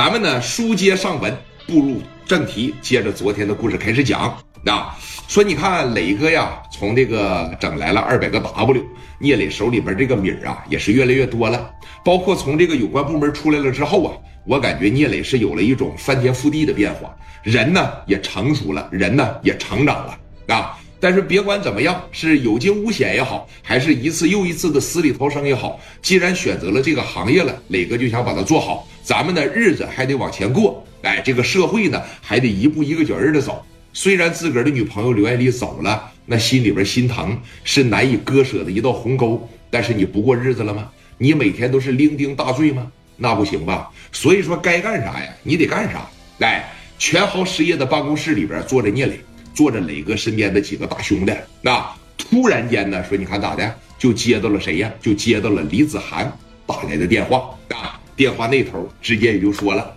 咱们呢书接上文，步入正题，接着昨天的故事开始讲。啊，说你看磊哥呀，从这个整来了二百个 W，聂磊手里边这个米儿啊，也是越来越多了。包括从这个有关部门出来了之后啊，我感觉聂磊是有了一种翻天覆地的变化，人呢也成熟了，人呢也成长了啊。但是别管怎么样，是有惊无险也好，还是一次又一次的死里逃生也好，既然选择了这个行业了，磊哥就想把它做好。咱们的日子还得往前过，哎，这个社会呢还得一步一个脚印的走。虽然自个儿的女朋友刘爱丽走了，那心里边心疼，是难以割舍的一道鸿沟。但是你不过日子了吗？你每天都是酩酊大醉吗？那不行吧。所以说该干啥呀，你得干啥。来，全豪实业的办公室里边坐着聂磊，坐着磊哥身边的几个大兄弟。那突然间呢，说你看咋的，就接到了谁呀？就接到了李子涵打来的电话啊。电话那头直接也就说了：“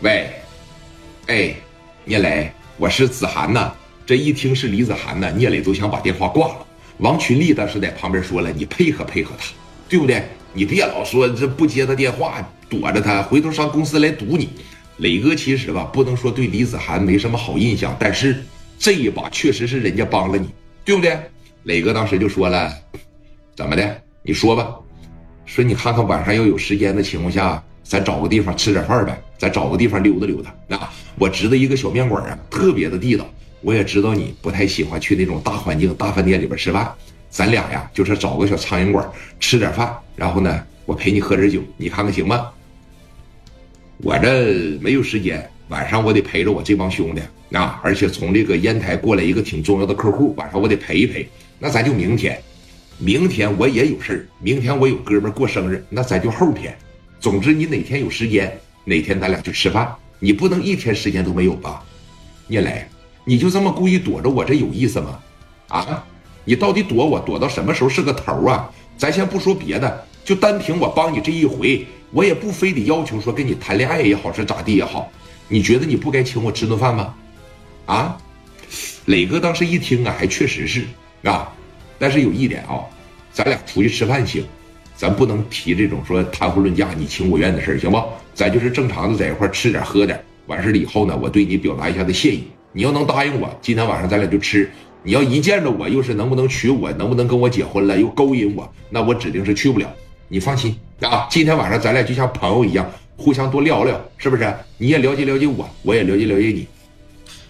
喂，哎，聂磊，我是子涵呐。”这一听是李子涵呢，聂磊都想把电话挂了。王群力当时在旁边说了：“你配合配合他，对不对？你别老说这不接他电话，躲着他，回头上公司来堵你。”磊哥其实吧，不能说对李子涵没什么好印象，但是这一把确实是人家帮了你，对不对？磊哥当时就说了：“怎么的？”你说吧，说你看看晚上要有时间的情况下，咱找个地方吃点饭呗，咱找个地方溜达溜达。那我知道一个小面馆啊，特别的地道。我也知道你不太喜欢去那种大环境、大饭店里边吃饭，咱俩呀就是找个小苍蝇馆吃点饭，然后呢，我陪你喝点酒，你看看行吗？我这没有时间，晚上我得陪着我这帮兄弟啊，而且从这个烟台过来一个挺重要的客户，晚上我得陪一陪。那咱就明天。明天我也有事儿，明天我有哥们过生日，那咱就后天。总之你哪天有时间，哪天咱俩就吃饭。你不能一天时间都没有吧？聂磊，你就这么故意躲着我，这有意思吗？啊，你到底躲我躲到什么时候是个头啊？咱先不说别的，就单凭我帮你这一回，我也不非得要求说跟你谈恋爱也好是咋地也好，你觉得你不该请我吃顿饭吗？啊，磊哥当时一听啊，还确实是啊。但是有一点啊，咱俩出去吃饭行，咱不能提这种说谈婚论嫁你情我愿的事行不？咱就是正常的在一块吃点喝点，完事了以后呢，我对你表达一下的谢意。你要能答应我，今天晚上咱俩就吃。你要一见着我又是能不能娶我，能不能跟我结婚了，又勾引我，那我指定是去不了。你放心啊，今天晚上咱俩就像朋友一样，互相多聊聊，是不是？你也了解了解我，我也了解了解你。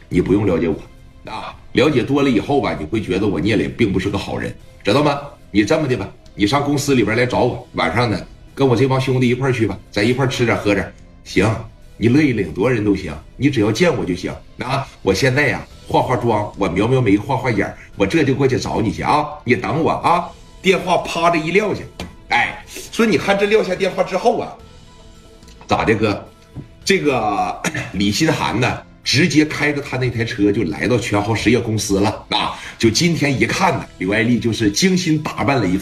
你不用了解我啊。了解多了以后吧，你会觉得我聂磊并不是个好人，知道吗？你这么的吧，你上公司里边来找我，晚上呢跟我这帮兄弟一块去吧，在一块吃点喝点，行，你乐意领多少人都行，你只要见我就行。啊，我现在呀化化妆，我描描眉，画画眼，我这就过去找你去啊，你等我啊。电话啪的一撂下，哎，说你看这撂下电话之后啊，咋的哥？这个 李新寒呢？直接开着他那台车就来到全豪实业公司了啊！就今天一看呢，刘爱丽就是精心打扮了一番。